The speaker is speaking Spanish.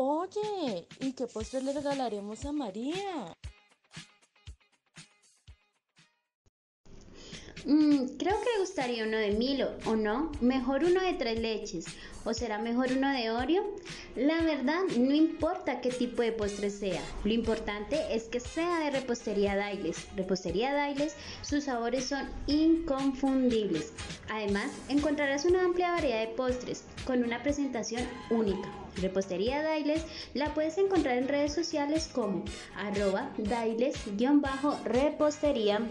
Oye, ¿y qué postre le regalaremos a María? Mm, creo que le gustaría uno de Milo, ¿o no? Mejor uno de tres leches. ¿O será mejor uno de Oreo? La verdad, no importa qué tipo de postre sea. Lo importante es que sea de repostería Dailes. Repostería Dailes, sus sabores son inconfundibles. Además, encontrarás una amplia variedad de postres con una presentación única. Repostería Dailes la puedes encontrar en redes sociales como arroba dailes-repostería